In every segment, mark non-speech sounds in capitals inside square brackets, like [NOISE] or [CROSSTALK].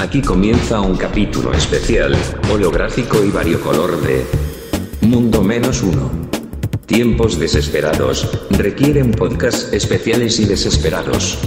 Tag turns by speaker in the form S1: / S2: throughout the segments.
S1: Aquí comienza un capítulo especial, holográfico y variocolor de Mundo Menos Uno. Tiempos desesperados, requieren podcasts especiales y desesperados.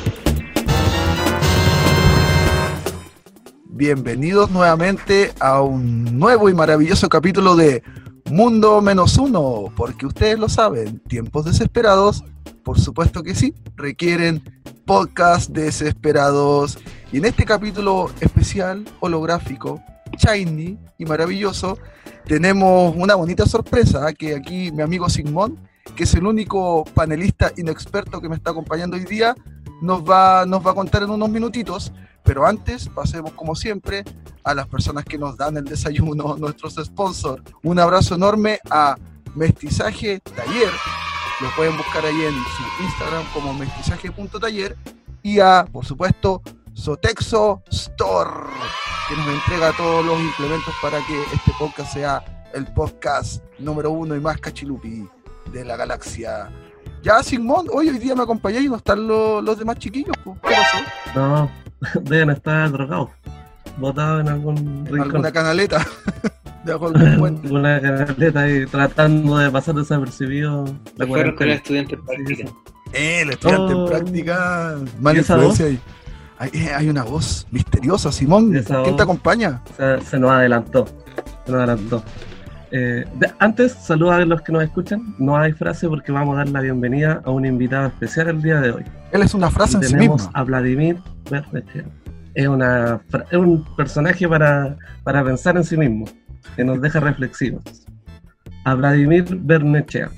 S2: Bienvenidos nuevamente a un nuevo y maravilloso capítulo de Mundo Menos Uno, porque ustedes lo saben, tiempos desesperados, por supuesto que sí, requieren podcast desesperados. Y en este capítulo especial, holográfico, shiny y maravilloso, tenemos una bonita sorpresa, que aquí mi amigo Sigmund, que es el único panelista inexperto que me está acompañando hoy día, nos va, nos va a contar en unos minutitos. Pero antes, pasemos como siempre a las personas que nos dan el desayuno, [LAUGHS] nuestros sponsors. Un abrazo enorme a Mestizaje Taller, lo pueden buscar ahí en su Instagram como mestizaje.taller y a, por supuesto, Sotexo Store, que nos entrega todos los implementos para que este podcast sea el podcast número uno y más cachilupi de la galaxia. Ya, Sigmund, hoy, hoy día me acompañé y no están los, los demás chiquillos. ¿Qué pasó?
S3: No, [LAUGHS] deben estar drogados, botados en algún rincón.
S2: ¿Alguna canaleta? [LAUGHS]
S3: debajo algún puente. [LAUGHS] Alguna canaleta ahí tratando de pasar desapercibido.
S4: La fueron con el estudiante en práctica.
S2: Eh, el estudiante en práctica. Mala influencia ahí. Hay, eh, hay, una voz misteriosa, Simón. ¿Quién te acompaña?
S3: Se, se, nos adelantó. Se nos adelantó. Eh, antes, saludos a los que nos escuchan. No hay frase porque vamos a dar la bienvenida a un invitado especial el día de hoy.
S2: Él es una frase en sí
S3: mismo. a Vladimir Bernechea. Es, una, es un personaje para, para pensar en sí mismo, que nos deja reflexivos. A Vladimir Bernechea,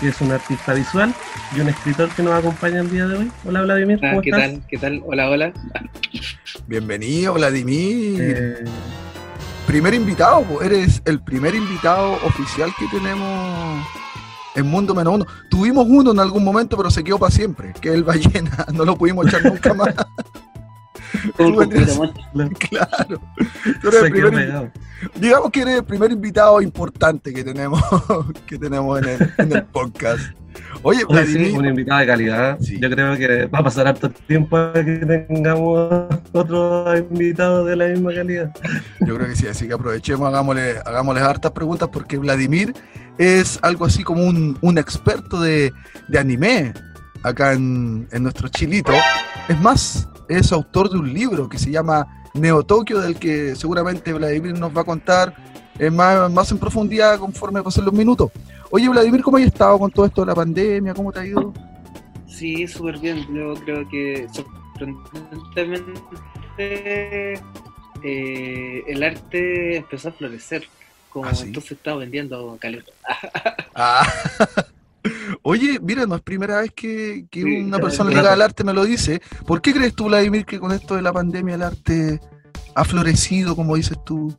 S3: que es un artista visual y un escritor que nos acompaña el día de hoy. Hola Vladimir,
S4: ¿cómo ¿qué tal? ¿Qué tal? Hola, hola.
S2: Bienvenido, Vladimir. Eh, primer invitado, eres el primer invitado oficial que tenemos en Mundo Menos Uno. Tuvimos uno en algún momento, pero se quedó para siempre, que es el ballena, [LAUGHS] no lo pudimos echar nunca más. [LAUGHS] [LAUGHS] claro. digamos que eres el primer invitado importante que tenemos, [LAUGHS] que tenemos en el, en el podcast.
S3: Oye, un invitado de calidad. Yo creo que va a pasar harto tiempo para que tengamos otro invitado de la misma calidad.
S2: Yo creo que sí, así que aprovechemos, hagámosle, hagámosle hartas preguntas porque Vladimir es algo así como un, un experto de, de, anime acá en, en nuestro chilito. Es más, es autor de un libro que se llama Neo Tokio, del que seguramente Vladimir nos va a contar más, más en profundidad conforme pasen los minutos. Oye, Vladimir, ¿cómo has estado con todo esto de la pandemia? ¿Cómo te ha ido?
S4: Sí, súper bien. Yo creo que sorprendentemente eh, el arte empezó a florecer. Como ¿Ah, entonces estaba vendiendo caleta.
S2: ah. [LAUGHS] Oye, mira, no es primera vez que, una persona ligada al arte me lo dice. ¿Por qué crees tú, Vladimir, que con esto de la pandemia el arte ha florecido, como dices tú?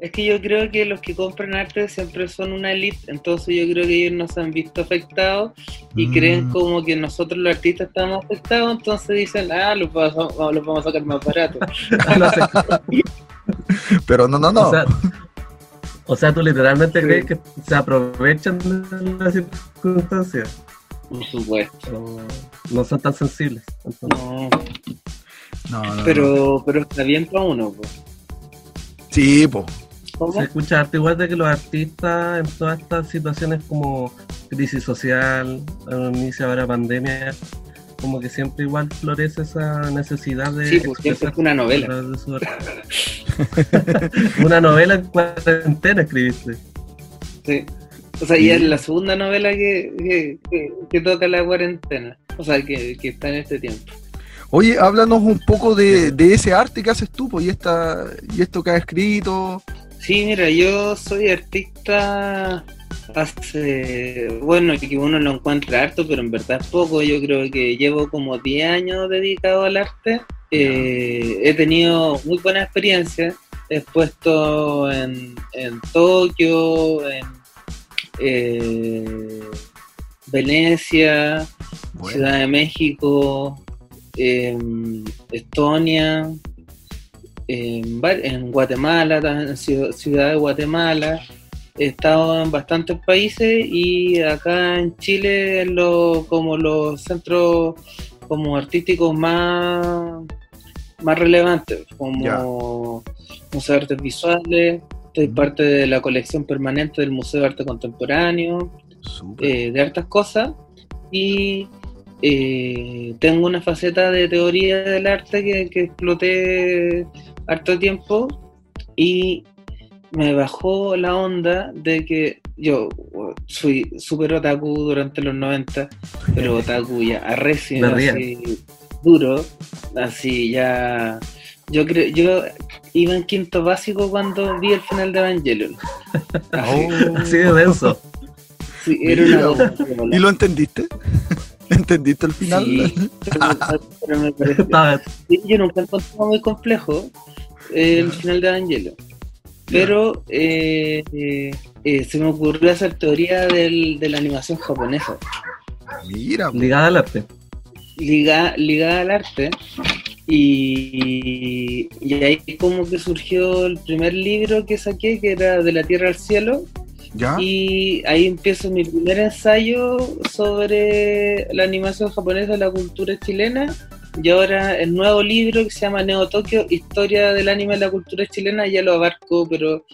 S4: Es que yo creo que los que compran arte siempre son una elite, entonces yo creo que ellos no se han visto afectados y mm. creen como que nosotros los artistas estamos afectados, entonces dicen, ah, los vamos, a sacar más barato. [LAUGHS] [LAUGHS]
S2: Pero no, no, no.
S3: O sea, tú literalmente crees que se aprovechan de las circunstancias.
S4: Por supuesto.
S3: No, son tan sensibles.
S4: No. No, pero, pero está bien para uno, pues.
S2: Sí, pues.
S3: Se escucha arte igual de que los artistas en todas estas situaciones como crisis social, inicio ahora pandemia, como que siempre igual florece esa necesidad de.
S4: Sí, porque es una novela. [LAUGHS] [LAUGHS]
S3: una novela en cuarentena escribiste.
S4: Sí. O sea, y es la segunda novela que, que, toca la cuarentena. O sea, que, que, está en este tiempo.
S2: Oye, háblanos un poco de, de ese arte que haces tú, pues, y, esta, y esto que has escrito.
S4: Sí, mira, yo soy artista hace, bueno, que uno lo encuentra harto, pero en verdad poco. Yo creo que llevo como 10 años dedicado al arte. Eh, he tenido muy buena experiencia. He puesto en, en Tokio, en eh, Venecia, Ciudad de México, Estonia, en, Guatemala, en Ciudad de Guatemala. He estado en bastantes países y acá en Chile, lo, como los centros como artísticos más, más relevantes, como. Museo de Artes Visuales, soy parte de la colección permanente del Museo de Arte Contemporáneo, eh, de hartas cosas y eh, tengo una faceta de teoría del arte que, que exploté harto tiempo y me bajó la onda de que yo uh, fui súper otaku durante los 90, pero otaku ya arrecio, así duro, así ya... Yo creo, yo iba en quinto básico cuando vi el final de Evangelion. [LAUGHS] Así,
S2: Oh.
S3: Así de denso.
S4: sí, era una bomba.
S2: ¿Y lo entendiste? [LAUGHS] ¿Entendiste el final?
S4: Sí, [LAUGHS] pero, pero me sí, yo nunca encontré muy complejo el final de Evangelion. Pero eh, eh, se me ocurrió hacer teoría del- de la animación japonesa,
S2: Mira,
S3: ligada al arte.
S4: ligada, ligada al arte. Y, y ahí como que surgió el primer libro que saqué, que era De la Tierra al Cielo,
S2: ¿ya?
S4: Y ahí empiezo mi primer ensayo sobre la animación japonesa, la cultura chilena. Y ahora el nuevo libro que se llama Neo Tokio, Historia del anime y la cultura chilena, ya lo abarco, pero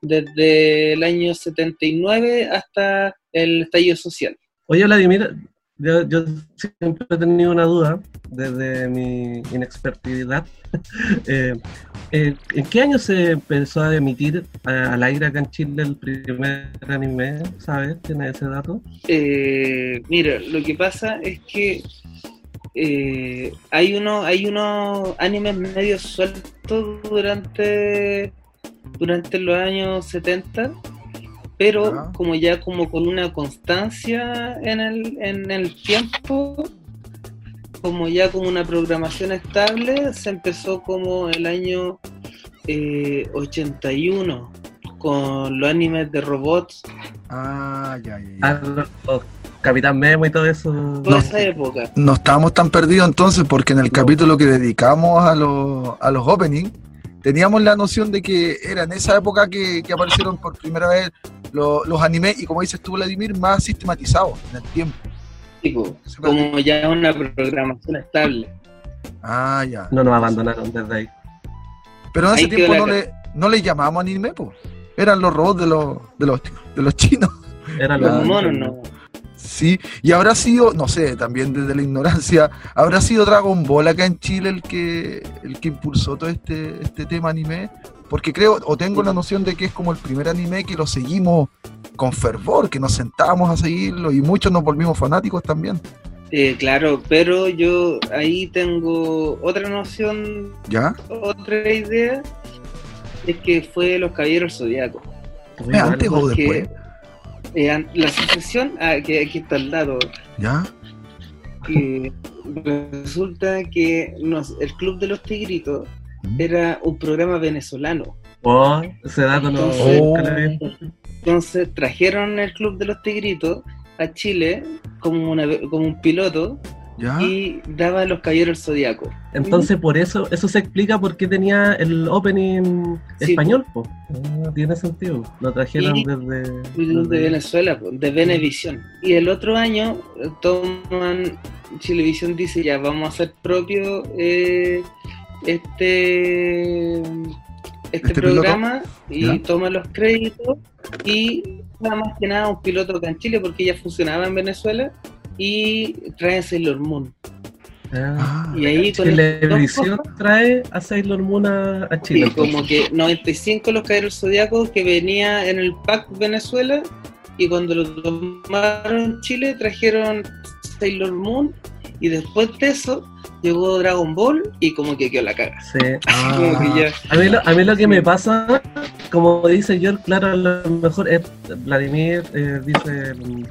S4: desde el año 79 hasta el estallido social.
S3: Oye, Vladimir, yo, yo siempre he tenido una duda desde mi inexpertidad. [LAUGHS] Eh, eh, ¿En qué año se empezó a emitir al aire acá en Chile el primer anime? ¿Sabes? ¿Tienes ese dato?
S4: Eh, mira, lo que pasa es que eh, hay uno, hay unos animes medio sueltos durante durante los años 70, pero como ya como con una constancia en el, en el tiempo, como ya como una programación estable, se empezó como el año eh, 81 con los animes de robots,
S2: Ah, ya, ya, ya.
S3: Los- los Capitán Memo y todo eso.
S4: toda
S2: No.
S4: esa época.
S2: No estábamos tan perdidos entonces porque en el capítulo que dedicamos a los, a los openings teníamos la noción de que era en esa época que, que aparecieron por primera vez lo- los animes y como dices tú Vladimir, más sistematizados en el tiempo.
S4: tipo, como ya una programación estable.
S2: Ah, ya.
S3: No nos abandonaron desde ahí.
S2: Pero en ese
S4: Ahí
S2: tiempo
S4: la
S2: no le, no le llamábamos anime, pues. Eran los robots de los, de los, de los chinos.
S3: Eran.
S4: Los
S3: los
S4: monos no.
S2: Sí, y habrá sido, no sé, también desde la ignorancia, [LAUGHS] habrá sido Dragon Ball acá en Chile el que el que impulsó todo este, este tema anime, porque creo, o tengo la noción de que es como el primer anime que lo seguimos con fervor, que nos sentábamos a seguirlo y muchos nos volvimos fanáticos también.
S4: Eh, claro, pero yo ahí tengo otra noción,
S2: ¿Ya?
S4: otra idea, es que fue Los Caballeros Zodíacos.
S3: Muy
S2: ¿Es
S3: mal.
S2: antes o después?
S4: Eh, la asociación, ah, que aquí está al lado,
S2: ¿Ya?
S4: que resulta que nos- el Club de los Tigritos era un programa venezolano.
S3: Oh, ese dato no.
S4: Entonces-
S3: visto.
S4: Entonces trajeron el Club de los Tigritos a Chile como, una, como un piloto
S2: ¿Ya?
S4: y daba los Caballeros Zodíacos.
S3: Entonces, por eso, eso se explica por qué tenía el opening
S4: Sí,
S3: español, po. Ah, tiene sentido. Lo trajeron
S4: Y-
S3: desde,
S4: de
S3: desde-
S4: Venezuela, po, de Venevisión. Y el otro año eh, toman, Chilevisión dice ya, vamos a hacer propio eh, este, este,
S2: ¿Este
S4: programa y
S2: ¿Ya?
S4: toman los créditos y nada más que nada un piloto acá en Chile porque ya funcionaba en Venezuela y traen Sailor Moon.
S3: Ah.
S4: Y ahí con
S3: Televisión trae a Sailor Moon a, a Chile.
S4: sí, como que 95 los caballeros zodiacos que venía en el pack Venezuela y cuando lo tomaron Chile trajeron Sailor Moon y después de eso llegó Dragon Ball y como que quedó la caga.
S3: Sí.
S2: Ah. [LAUGHS]
S4: Como que ya-
S3: A mí, lo, a mí lo que me pasa, como dice George, claro, a lo mejor es Vladimir, eh, dice mm,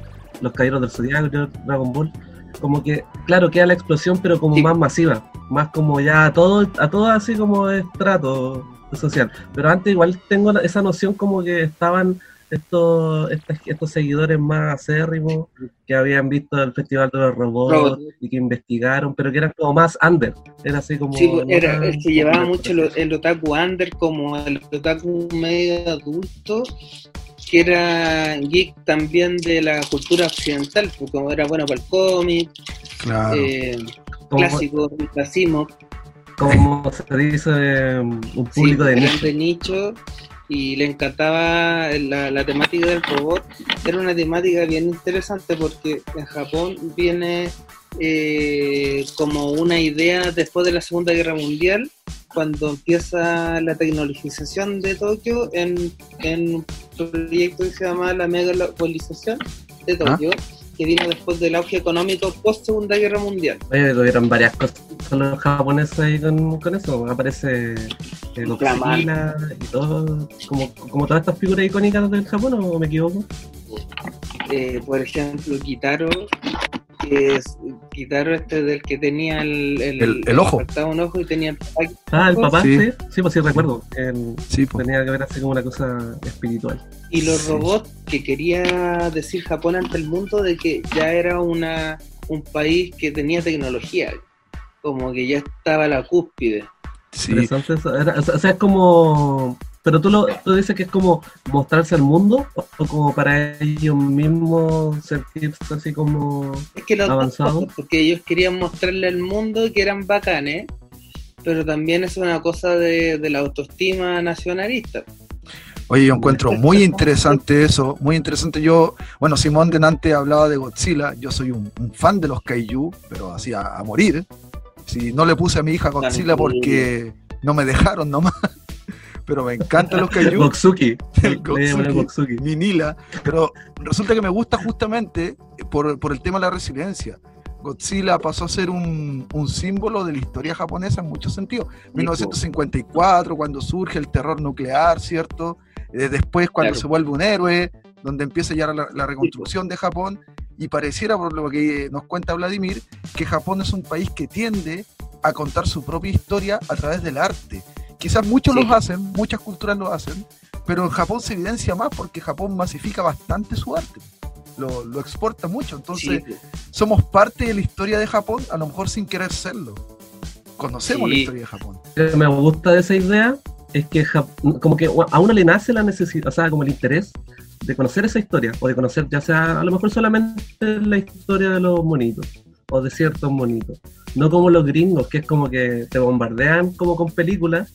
S3: los caballeros del Zodiaco, Dragon Ball, como que, claro, queda la explosión, pero como
S4: Sí.
S3: más masiva, más como ya a todo, a todo así como estrato social. Pero antes igual tengo esa noción como que estaban estos, estos seguidores más acérrimos que habían visto el Festival de los Robots
S4: Robot.
S3: y que investigaron, pero que eran como más under, era así como...
S4: Sí, pues, era,
S3: tan
S4: que llevaba mucho lo- el otaku under como el otaku medio adulto, que era geek también de la cultura occidental, pues como era bueno para el cómic,
S2: claro.
S4: eh, clásico,
S3: como se dice, um, un público
S4: sí,
S3: de nicho.
S4: de nicho y le encantaba la, la temática del robot. Era una temática bien interesante porque en Japón viene eh, como una idea después de la Segunda Guerra Mundial, cuando empieza la tecnologización de Tokio en, en un proyecto que se llama la megalopolización de Tokio, que vino después del auge económico post Segunda Guerra Mundial.
S3: Oye, tuvieron varias cosas con los japoneses ahí con, con eso. Aparece eh, Godzilla y todo, como, como todas estas figuras icónicas del Japón, ¿o me equivoco?
S4: Eh, por ejemplo, Kitaro, que este del que tenía el,
S2: El- el ojo.
S4: faltaba un ojo y tenía el.
S3: Ah, el papá,
S2: Sí.
S3: sí, sí, pues sí recuerdo. El-
S2: Sí,
S3: tenía que ver así como una cosa espiritual.
S4: y los
S2: Sí.
S4: robots que quería decir Japón ante el mundo de que ya era una un país que tenía tecnología, como que ya estaba a la cúspide.
S2: sí.
S3: Interesante eso. Era- o, sea, o sea, es como. Pero tú, lo, tú dices que es como mostrarse al mundo o, o como para ellos mismos sentirse así como.
S4: Es que los dos
S3: Avanzado.
S4: cosas, [LAUGHS] porque ellos querían mostrarle al mundo que eran bacanes, pero también es una cosa de, de la autoestima nacionalista.
S2: Oye, yo encuentro muy interesante eso, muy interesante. Yo, bueno, Simón Denante hablaba de Godzilla, yo soy un, un fan de los kaiju, pero así a, a morir. Si no le puse a mi hija Godzilla porque no me dejaron nomás, [LAUGHS] pero me encantan los kaiju. [LAUGHS]
S3: Goksuki.
S2: El.
S3: Goksuki.
S2: Minila, pero resulta que me gusta justamente por, por el tema de la resiliencia. Godzilla pasó a ser un, un símbolo de la historia japonesa en muchos sentidos. 1954, cuando surge el terror nuclear, ¿cierto? Eh, después, cuando
S4: Claro.
S2: se vuelve un héroe, donde empieza ya la, la reconstrucción de Japón, y pareciera, por lo que nos cuenta Vladimir, que Japón es un país que tiende a contar su propia historia a través del arte. Quizás muchos
S4: Sí.
S2: los hacen, muchas culturas lo hacen, pero en Japón se evidencia más porque Japón masifica bastante su arte. Lo, lo exporta mucho. Entonces,
S4: Sí,
S2: somos parte de la historia de Japón, a lo mejor sin querer serlo. Conocemos la historia de Japón.
S3: Lo que me gusta de esa idea es que Jap- como que a uno le nace la necesidad, o sea, como el interés de conocer esa historia, o de conocer ya sea a lo mejor solamente la historia de los monitos, o de ciertos monitos. No como los gringos, que es como que te bombardean como con películas,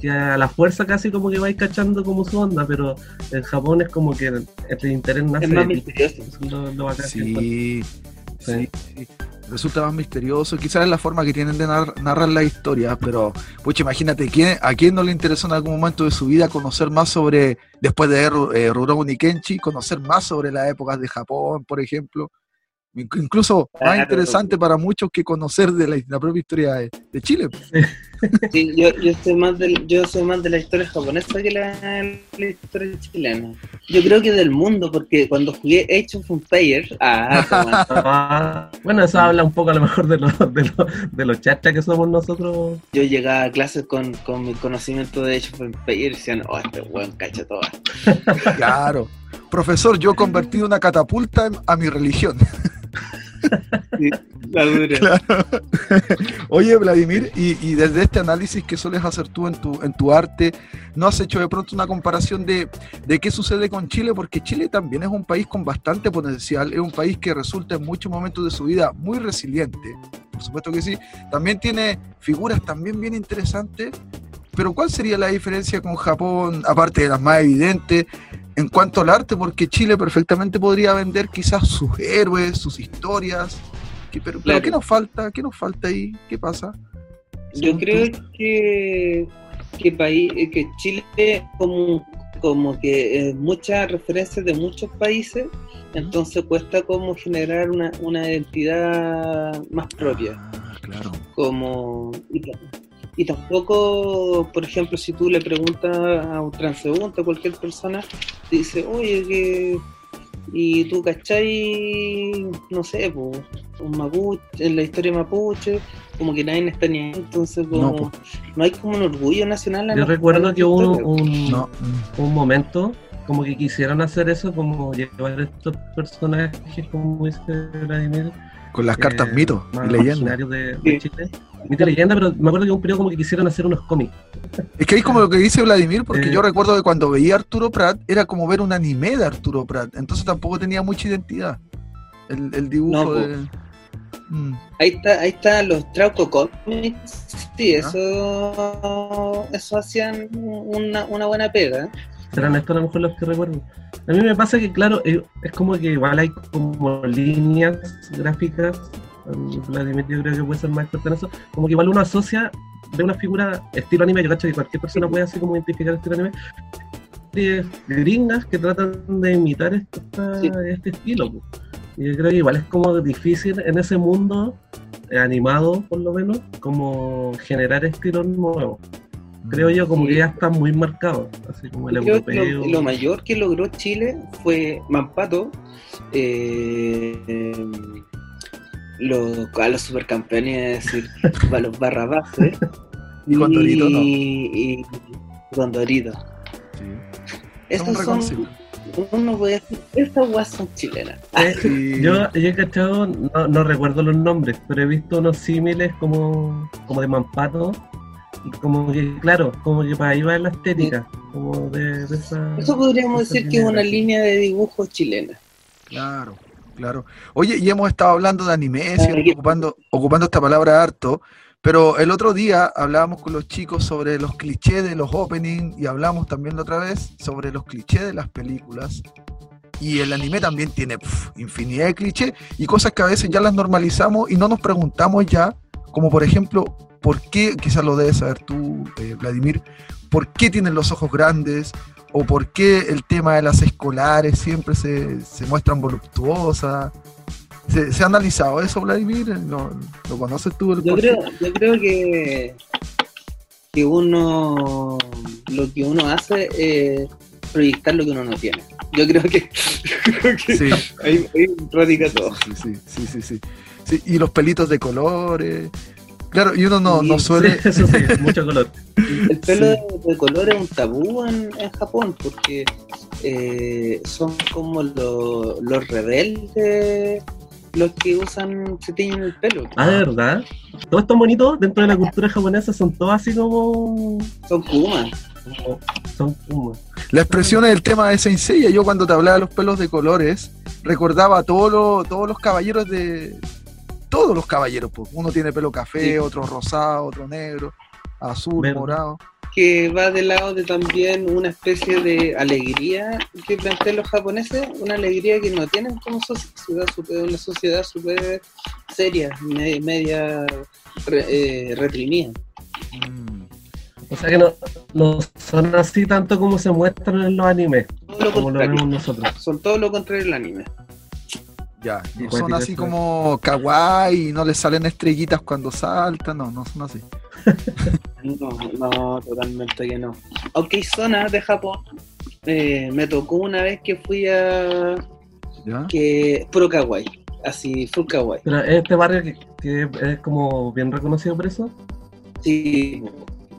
S3: que a la fuerza casi como que vais cachando como su onda, pero en Japón es como que el, el interés nace
S4: es más misterioso.
S3: Lo, lo.
S2: Sí, sí,
S3: Sí.
S2: Resulta más misterioso. Quizás es la forma que tienen de nar- narrar la historia, pero, pucha, imagínate, ¿quién, ¿a quién no le interesó en algún momento de su vida conocer más sobre, después de ver eh, Rurouni Kenshi, conocer más sobre las épocas de Japón, por ejemplo? Inc- Incluso más
S4: Claro.
S2: interesante para muchos que conocer de la, la propia historia de, de Chile. [LAUGHS]
S4: Sí, yo, yo, soy más del, yo soy más de la historia japonesa que la, la historia chilena. Yo creo que del mundo, porque cuando jugué Age of Empires, ah, [LAUGHS] toma.
S3: Ah, bueno, eso habla un poco a lo mejor de los de los, de los chachas que somos nosotros.
S4: yo llegaba a clases con, con mi conocimiento de Age of Empires y decían, oh, este weón cacha todo.
S2: Claro. Profesor, yo he convertido una catapulta en- a mi religión. [LAUGHS]
S4: La [LAUGHS] dura.
S2: Claro. [LAUGHS] Oye, Vladimir, y, y desde este análisis que sueles hacer tú en tu, en tu arte, ¿no has hecho de pronto una comparación de, de qué sucede con Chile? Porque Chile también es un país con bastante potencial, es un país que resulta en muchos momentos de su vida muy resiliente, por supuesto que sí. También tiene figuras también bien interesantes, pero ¿cuál sería la diferencia con Japón, aparte de las más evidentes, en cuanto al arte? Porque Chile perfectamente podría vender quizás sus héroes, sus historias. ¿Qué- pero. ¿qué nos falta? ¿Qué nos falta ahí? ¿Qué pasa?
S4: Yo creo
S2: tú.
S4: que, que, país, que Chile como, como que eh, muchas referencias de muchos países, entonces cuesta como generar una, una identidad más propia.
S2: Ah, claro.
S4: como y, y tampoco por ejemplo si tú le preguntas a un transeúnte a cualquier persona te dice oye que y tú cachai no sé po, un mapuche en la historia mapuche como que nadie está ni ahí entonces como
S2: No,
S4: hay como un orgullo nacional
S3: Yo recuerdo que hubo un,
S2: No.
S3: un momento como que quisieron hacer eso, como llevar estos personajes, como dice Vladimir,
S2: Con las cartas
S3: eh,
S2: mito
S3: más
S2: y leyendas.
S3: originarios de, de
S4: Sí.
S3: Chile. Mito y leyenda, pero me acuerdo que un periodo como que quisieron hacer unos cómics.
S2: Es que es como lo que dice Vladimir, porque
S3: Eh.
S2: yo recuerdo que cuando veía a Arturo Prat era como ver un anime de Arturo Prat, entonces tampoco tenía mucha identidad. El, el dibujo
S4: No,
S2: de. Mm.
S4: Ahí está, ahí están los Trauco Comics. Sí, eso, eso hacían una, una buena pega.
S3: Serán estos a lo mejor los que recuerdo. A mí me pasa que, claro, eh, es como que igual hay como líneas gráficas. Vladimir yo creo que puede ser más en eso. Como que igual uno asocia de una figura estilo anime. Yo cacho que cualquier persona puede así como identificar estilo anime. Gringas que tratan de imitar esta-
S4: Sí.
S3: este estilo. Y yo creo que igual es como difícil en ese mundo eh, animado, por lo menos, como generar estilos nuevos. Creo yo como
S4: Sí.
S3: que ya están muy marcados, así como el
S4: creo
S3: europeo.
S4: lo, lo mayor que logró Chile fue Mampato, eh, eh, los, a los supercampeones, es [LAUGHS] decir, a los barrabases.
S2: Y Condorito, ¿no?
S4: Y, y Condorito.
S2: Sí.
S4: Esos
S2: Son
S4: uno puede decir, estas guas son chilenas.
S3: Eh, [LAUGHS]
S2: Sí.
S3: Yo, yo he cachado, no, no recuerdo los nombres, pero he visto unos símiles como, como de Mampato. Como que, claro, como que para ahí va la estética, como de, de esa.
S4: Eso podríamos
S3: esa
S4: decir que es una línea de dibujos chilena.
S2: Claro, claro. Oye, y hemos estado hablando de anime,
S4: Ah,
S2: ocupando, ocupando esta palabra harto, pero el otro día hablábamos con los chicos sobre los clichés de los openings y hablamos también la otra vez sobre los clichés de las películas. Y el anime también tiene pf, infinidad de clichés y cosas que a veces ya las normalizamos y no nos preguntamos ya, como por ejemplo, ¿por qué, quizás lo debes saber tú, eh, Vladimir, por qué tienen los ojos grandes? ¿O por qué el tema de las escolares siempre se, se muestran voluptuosas? ¿Se, se ha analizado eso, Vladimir? ¿Lo, lo conoces tú? El
S4: Yo creo, yo creo que, que uno lo que uno hace es proyectar lo que uno no tiene. Yo creo que, [LAUGHS] creo que
S2: Sí,
S4: ahí, ahí radica todo.
S2: sí, sí, sí, sí. Sí, Y los pelitos de colores. Claro, y uno no, no suele...
S3: Sí, [LAUGHS] eso sí, mucho color.
S4: El pelo
S2: Sí.
S4: de, de color es un tabú en, en Japón porque eh, son como lo- los rebeldes los que usan, se tiñen el pelo.
S3: Ah, de verdad. Todos estos bonitos dentro de la cultura japonesa son todos así como.
S4: Son kumas.
S3: como- son como.
S2: La expresión es el tema de Saint Seiya. Yo cuando te hablaba de los pelos de colores, recordaba a todos los, todos los caballeros de... Todos los caballeros, pues. Uno tiene pelo café,
S4: Sí.
S2: otro rosado, otro negro, azul,
S3: Verde.
S2: morado.
S4: que va del lado de también una especie de alegría que plantean los japoneses, una alegría que no tienen como sociedad, una sociedad súper seria, me- media eh, reprimida.
S2: Mm.
S3: O sea que no, no son así tanto como se muestran en los animes,
S4: Todo lo
S3: como lo vemos nosotros.
S4: son todo lo contrario del anime.
S2: Ya,
S3: Sí,
S2: no son así
S3: eso.
S2: como kawaii, no les salen estrellitas cuando saltan, no, no son así. [LAUGHS]
S4: No, no, totalmente que no. Aunque hay zonas de Japón, eh, me tocó una vez que fui a
S2: ¿Ya?
S4: que puro kawaii, así full kawaii.
S3: Pero este barrio que, que es como bien reconocido por eso.
S4: Sí,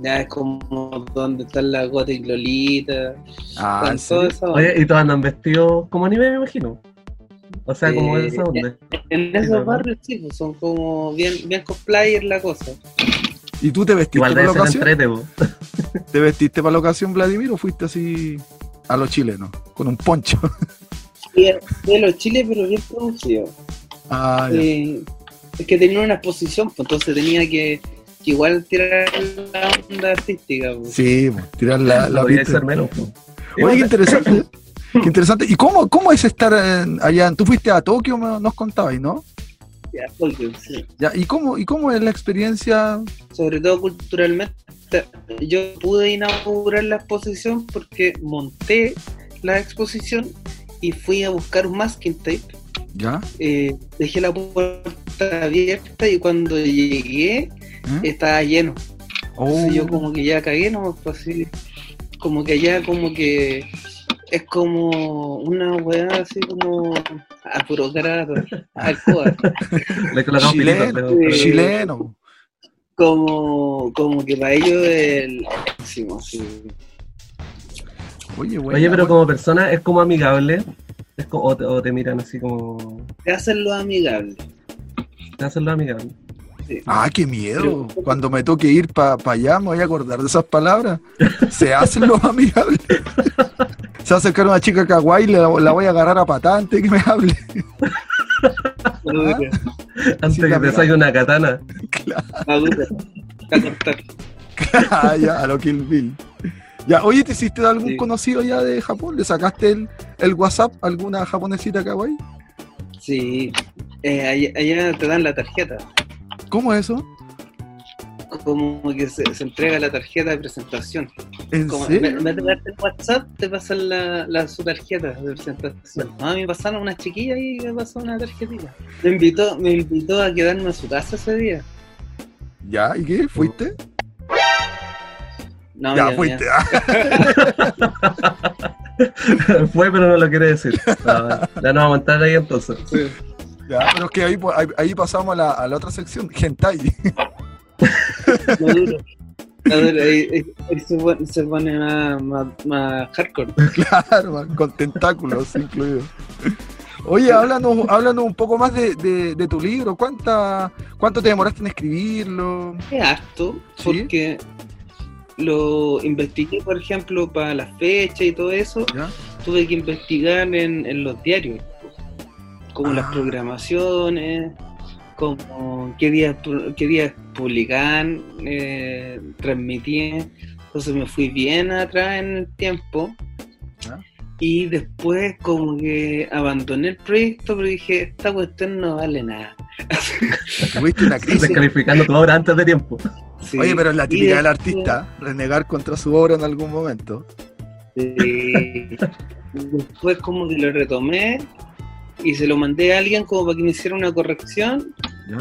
S4: ya es como donde están las Gothic Lolita,
S2: Ah,
S4: están
S2: ¿en serio?
S4: todas esas
S3: Oye, y todos andan vestidos como anime, me imagino. O sea, como
S4: Eh,
S3: esa onda.
S4: En esos barrios sí, pues, son como bien, bien cosplayer la cosa.
S2: ¿Y tú te vestiste
S3: Igual
S2: para la ocasión?
S3: entrete.
S2: ¿Te vestiste para la ocasión, Vladimir, o fuiste así a los chilenos, con un poncho?
S4: Y de de los chiles, pero bien producido.
S2: Ah.
S4: Eh, es que tenía una exposición, pues entonces tenía que, que igual tirar la onda artística. pues.
S2: Sí, pues, tirar la, la
S3: ser menos, po.
S2: Oye, qué interesante. Qué interesante. ¿Y cómo, cómo es estar en- allá? Tú fuiste a Tokio, nos contabas, ¿no?
S4: Ya, porque, sí.
S2: Ya, ¿y, cómo, ¿Y cómo es la experiencia?
S4: Sobre todo culturalmente. Yo pude inaugurar la exposición porque monté la exposición y fui a buscar un masking tape.
S2: ¿Ya?
S4: Eh, dejé la puerta abierta y cuando llegué
S2: ¿Eh?
S4: estaba lleno.
S2: Oh,
S4: Entonces yo como que ya cagué, ¿no? Pues así, como que allá como que es como una weá así como a puro carato, alcohol. [LAUGHS]
S3: Le colocamos
S2: Chileno,
S3: pilitos, pero- pero-
S2: chileno.
S4: como, como que para ellos es el máximo, sí.
S2: Oye.
S3: Oye, pero como persona es como amigable. Es como, o, te, o te miran así como.
S4: Te hacen lo amigable.
S3: Te hacen lo amigable.
S4: sí.
S2: Ah, qué miedo. Cuando me toque ir para allá, me voy a acordar de esas palabras. Se hacen los [LAUGHS] amigables. Se va a acercar una chica kawaii, la, la voy a agarrar a patante que me hable.
S3: Antes
S2: Sin
S3: que te saque una katana.
S2: Ah, ya, a lo Kill Bill. Ya, oye, ¿te hiciste de algún
S4: Sí.
S2: conocido ya de Japón? ¿Le sacaste el, el WhatsApp a alguna japonesita kawaii?
S4: Sí. Eh, allá, allá te dan la tarjeta.
S2: ¿Cómo es eso?
S4: Como que se, se entrega la tarjeta de presentación.
S2: ¿En
S4: Como, en
S2: serio?
S4: vez de darte el WhatsApp, te pasan la, la, su tarjeta de presentación. No, a mí me pasaron unas chiquillas y me pasó una tarjetita. Me invitó, me invitó a quedarme a su casa ese día.
S2: ¿Ya? ¿Y qué? ¿Fuiste?
S4: No,
S2: ya, fuiste. ah. [LAUGHS]
S3: Fue, pero no lo quiere decir. No, ya no vamos a entrar ahí entonces.
S2: Ya, pero es que ahí, ahí, ahí pasamos a la, a la otra sección, hentai. [LAUGHS]
S4: Ahí, ahí- se, pone, se pone más, más, más hardcore. [LAUGHS]
S2: claro, con tentáculos incluidos. Oye, háblanos, háblanos un poco más de, de- de tu libro. ¿Cuánta, ¿Cuánto te demoraste en escribirlo?
S4: Es harto,
S2: Sí.
S4: porque lo investigué, por ejemplo, para la fecha y todo eso.
S2: ¿Ya?
S4: Tuve que investigar en, en los diarios, como las
S2: Ah.
S4: programaciones, como qué días, qué días publicaban, eh, transmitían. Entonces me fui bien atrás en el tiempo. Y después como que abandoné el proyecto, pero dije, esta cuestión no vale nada. [LAUGHS]
S2: Tuviste una crisis.
S3: Descalificando tu obra antes de tiempo.
S4: Sí.
S2: Oye, pero es la típica del artista, renegar contra su obra en algún momento.
S4: Sí. Después como que lo retomé y se lo mandé a alguien como para que me hiciera una corrección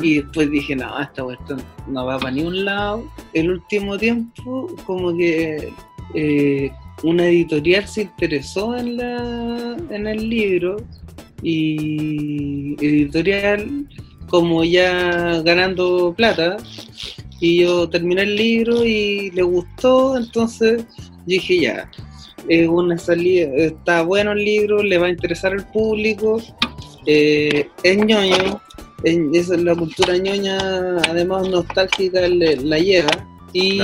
S4: y después dije, no, esta cuestión no va para ni un lado. El último tiempo como que eh, una editorial se interesó en, la, en el libro y editorial como ya ganando plata y yo terminé el libro y le gustó, entonces dije ya, es una salida, está bueno el libro, le va a interesar al público, eh, es ñoño, es, la cultura ñoña, además nostálgica le- la lleva y,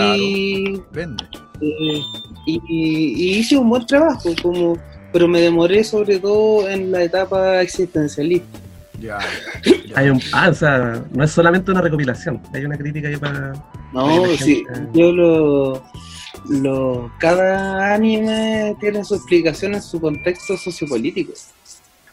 S2: Vende.
S4: eh, y, y hice un buen trabajo, como, pero me demoré sobre todo en la etapa existencialista.
S2: Ya. ya. [LAUGHS]
S3: Hay un, ah, o sea, no es solamente una recopilación, hay una crítica ahí para.
S4: No,
S3: una
S4: sí,
S3: gente-
S4: yo lo, lo. Cada anime tiene su explicación en su contexto sociopolítico.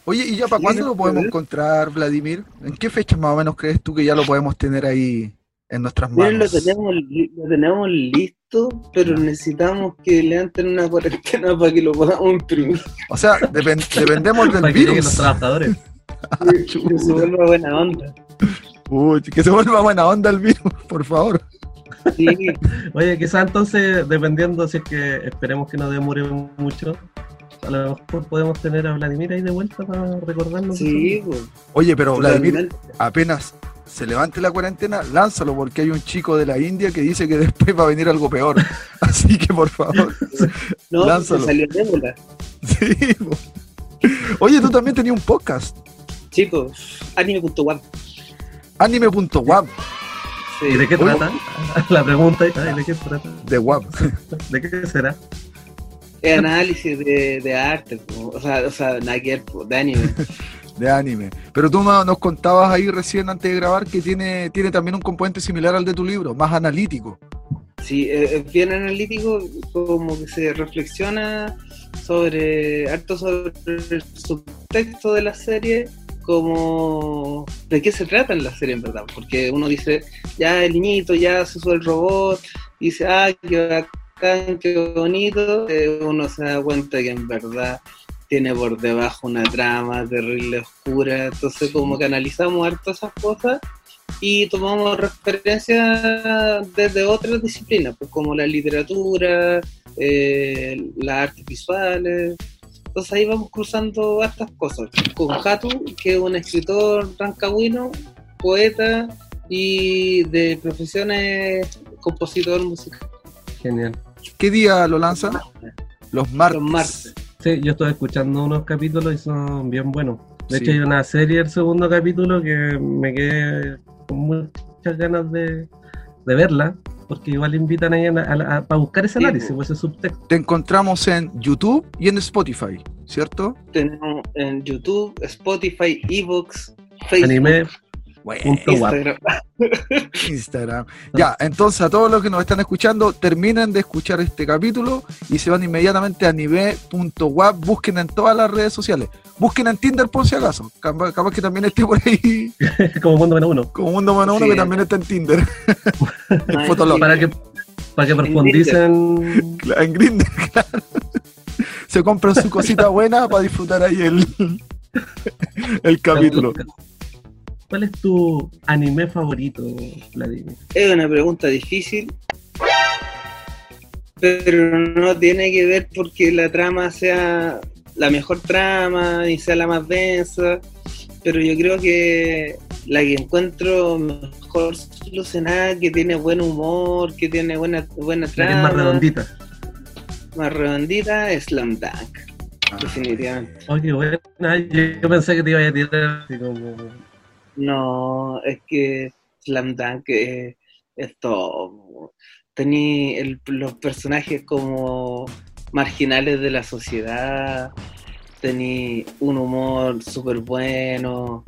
S2: Oye, ¿y ya para
S4: Sí,
S2: cuándo lo podemos encontrar, Vladimir? ¿En qué fecha más o menos crees tú que ya lo podemos tener ahí en nuestras
S4: Miren, lo
S2: manos?
S4: tenemos, lo tenemos listo, pero necesitamos que levanten una cuarentena [LAUGHS] para que lo podamos imprimir.
S2: O sea, depen- [LAUGHS] dependemos del
S3: para que lleguen los
S2: virus.
S3: trabajadores. [LAUGHS]
S4: que se vuelva buena onda.
S2: Uy, que se vuelva buena onda el virus, por favor.
S4: Sí,
S3: Oye, quizás entonces, dependiendo si es que esperemos que no demore mucho, a lo mejor podemos tener a Vladimir ahí de vuelta para recordarnos.
S4: sí, pues,
S2: Oye, pero Vladimir,
S4: totalmente.
S2: apenas se levante la cuarentena, lánzalo porque hay un chico de la India que dice que [LAUGHS] después va a venir algo peor. [LAUGHS] Así que por favor.
S4: No,
S2: lánzalo.
S4: se salió.
S2: Sí, po. Oye, tú también tenías un podcast,
S4: Chicos, anime.web.
S2: anime.wab,
S4: Sí.
S3: ¿Y de qué
S2: Oye.
S3: trata? [LAUGHS] La pregunta es, ay, ¿de qué trata?
S2: de wab.
S3: ¿De qué será?
S4: Es análisis de, de arte, po. o sea, o sea, po, de anime. [LAUGHS]
S2: de anime. Pero tú no- nos contabas ahí recién antes de grabar que tiene, tiene también un componente similar al de tu libro, más analítico.
S4: Sí, es bien analítico, como que se reflexiona sobre, harto sobre el subtexto de la serie, como de qué se trata en la serie en verdad, porque uno dice, ya el niñito ya se usó el robot, y dice, ah, qué bacán, qué bonito, eh, uno se da cuenta que en verdad tiene por debajo una trama terrible oscura, entonces como que analizamos harto esas cosas y tomamos referencia desde otras disciplinas, pues como la literatura, eh, las artes visuales. Entonces ahí vamos cruzando hartas cosas. Con Hatu, que es un escritor rancagüino, poeta y de profesiones compositor musical.
S3: Genial.
S2: ¿Qué día lo lanzan? Los martes.
S4: Los martes.
S3: Sí, yo estoy escuchando unos capítulos y son bien buenos. De
S2: Sí.
S3: hecho, hay una serie, el segundo capítulo, que me quedé con muchas ganas de, de verla, porque igual invitan ahí a, a- a- para buscar ese
S4: Sí,
S3: análisis,
S4: po.
S3: pues ese subtexto.
S2: Te encontramos en YouTube y en Spotify, ¿cierto?
S4: Tenemos en YouTube, Spotify, Evox, Facebook.
S3: Anime,
S2: Bueno.
S4: Instagram. [LAUGHS]
S2: Instagram. Ya, entonces a todos los que nos están escuchando, terminen de escuchar este capítulo y se van inmediatamente a nivel.wap, busquen en todas las redes sociales. Busquen en Tinder por si acaso. Capaz, capaz que también esté por ahí [LAUGHS]
S3: Como mundo menos uno.
S2: como Mundo Mano Uno
S4: Sí.
S2: que también está en Tinder. [LAUGHS]
S4: Ay,
S2: Fotolog.
S3: Para que, para que profundicen.
S2: En Grindr, claro. Se compran su cosita buena para disfrutar ahí el, el capítulo.
S3: ¿Cuál es tu anime favorito, Vladimir?
S4: Es una pregunta difícil, pero no tiene que ver porque la trama sea la mejor trama y sea la más densa, pero yo creo que la que encuentro mejor solucionada, que tiene buen humor, que tiene buena, buena
S3: La que
S4: trama,
S3: es más redondita.
S4: más redondita, es Slam Dunk,
S2: Ah.
S4: definitivamente.
S3: Oye, buena. Yo, yo pensé que te iba a tirar así como.
S4: No, es que Slam Dunk es, es todo. Tení el- los personajes como marginales de la sociedad, tení un humor súper bueno,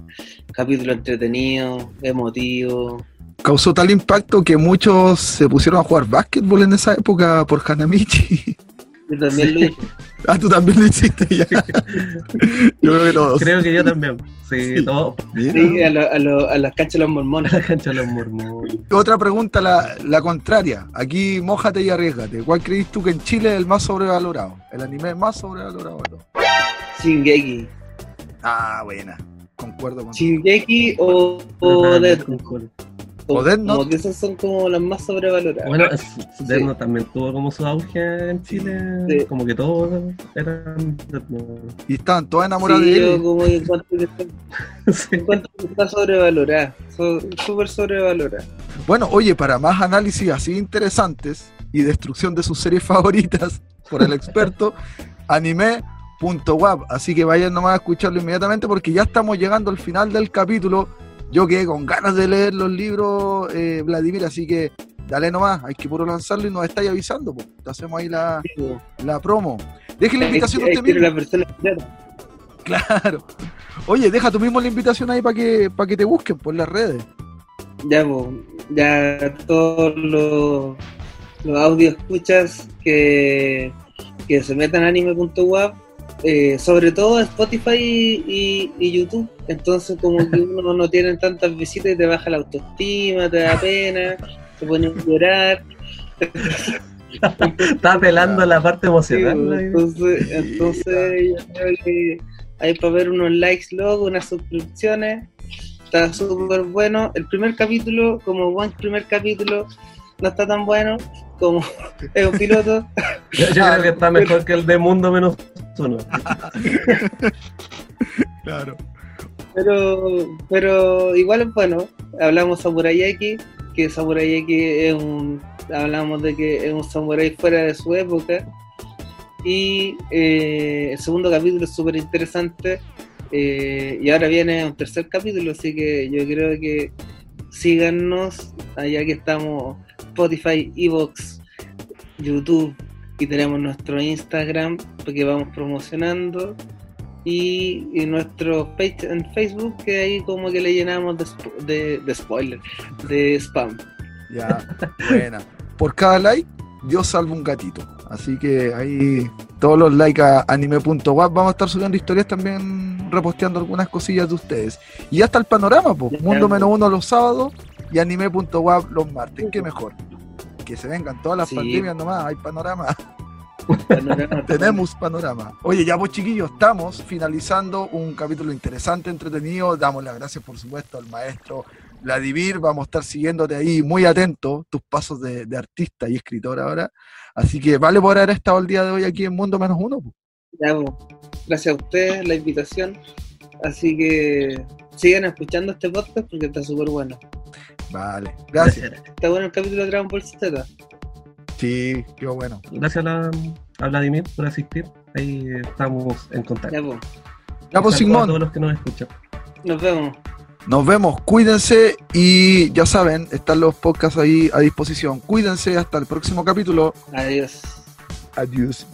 S4: capítulo entretenido, emotivo.
S2: Causó tal impacto que muchos se pusieron a jugar básquetbol en esa época por Hanamichi. [LAUGHS]
S4: Yo también
S3: Sí.
S4: lo hice. [LAUGHS]
S2: Ah, tú también lo hiciste ya. [LAUGHS] Yo creo que todos.
S3: Creo que yo también. Sí,
S2: Sí.
S3: todo.
S2: Mira.
S4: Sí, a, lo- a, lo- a las canchas de los mormones.
S3: La [LAUGHS] cancha de los mormones.
S2: Otra pregunta, la, la contraria. Aquí, mójate y arriesgate. ¿Cuál crees tú que en Chile es el más sobrevalorado? El anime más sobrevalorado de todos.
S4: Shingeki.
S2: Ah, buena. Concuerdo con
S4: Shingeki o, o Death
S3: Cole.
S2: O Death Note.
S4: Como que esas son como las más sobrevaloradas.
S3: Bueno, es- Death Note también tuvo como su auge en Chile.
S4: Sí.
S3: Como que todos eran Death Note.
S2: Y estaban todos enamorados
S4: Sí,
S2: de
S4: yo
S2: él.
S4: como que encuentro que está, [LAUGHS]
S3: Sí.
S4: encuentro que está sobrevalorada, so- súper sobrevalorada.
S2: Bueno, oye, para más análisis así interesantes y destrucción de sus series favoritas por el experto, [LAUGHS] anime.wap. Así que vayan nomás a escucharlo inmediatamente porque ya estamos llegando al final del capítulo. Yo quedé con ganas de leer los libros, eh, Vladimir, así que dale nomás, hay que puro lanzarlo y nos estáis avisando. pues. Te hacemos ahí la, la promo. Deje la invitación a usted mismo.
S4: la persona.
S2: Claro. Oye, deja tú mismo la invitación ahí para que, para que te busquen por las redes.
S4: Ya, po, ya todos los, los audios escuchas que, que se metan a anime.wap, eh, sobre todo Spotify y, YouTube. Entonces, como que [LAUGHS] uno no tiene tantas visitas y te baja la autoestima, te da pena, te pone a llorar. [LAUGHS]
S3: Está apelando la parte emocional.
S4: entonces, entonces yo creo que hay para ver unos likes luego, unas suscripciones. Está súper bueno. El primer capítulo, como buen primer capítulo, no está tan bueno como [LAUGHS] es un piloto.
S3: Yo, yo creo que está mejor que el de Mundo menos [LAUGHS]
S2: Claro.
S4: Pero, pero igual es bueno. Hablamos Samurai X, que Samurai X es un. Hablamos de que es un samurai fuera de su época. Y eh, el segundo capítulo es súper interesante. eh, y ahora viene un tercer capítulo, así que yo creo que síganos, allá que estamos Spotify, Evox, YouTube y tenemos nuestro Instagram porque vamos promocionando y, y nuestro page en Facebook que ahí como que le llenamos de, spo- de, de spoiler, de spam.
S2: Ya, buena. Por cada like, Dios salva un gatito. Así que ahí todos los likes a anime.wap vamos a estar subiendo historias también reposteando algunas cosillas de ustedes. Y hasta el panorama, pues. Mundo menos uno los sábados y anime.wap los martes. Qué mejor. Que se vengan todas las
S4: Sí.
S2: pandemias nomás, hay panorama.
S4: Panorama. [LAUGHS]
S2: Tenemos panorama. Oye, ya pues chiquillos, estamos finalizando un capítulo interesante, entretenido. Damos las gracias, por supuesto, al maestro Vladimir. Vamos a estar siguiéndote ahí muy atento, tus pasos de, de artista y escritor ahora. Así que vale por haber estado el día de hoy aquí en Mundo Menos Uno. pues.
S4: Ya, pues, gracias a ustedes la invitación. Así que sigan escuchando este podcast porque está súper bueno.
S2: Vale, gracias. [LAUGHS]
S4: Está bueno el capítulo de Dragon Ball Z.
S2: Sí, qué bueno.
S3: Gracias a, la- a Vladimir por asistir. Ahí estamos en contacto.
S4: Ya, pues,
S2: Ya pues,
S3: Saludos a todos los que nos escuchan.
S4: nos vemos.
S2: Nos vemos, cuídense y ya saben, están los podcasts ahí a disposición. Cuídense hasta el próximo capítulo.
S4: Adiós.
S2: Adiós.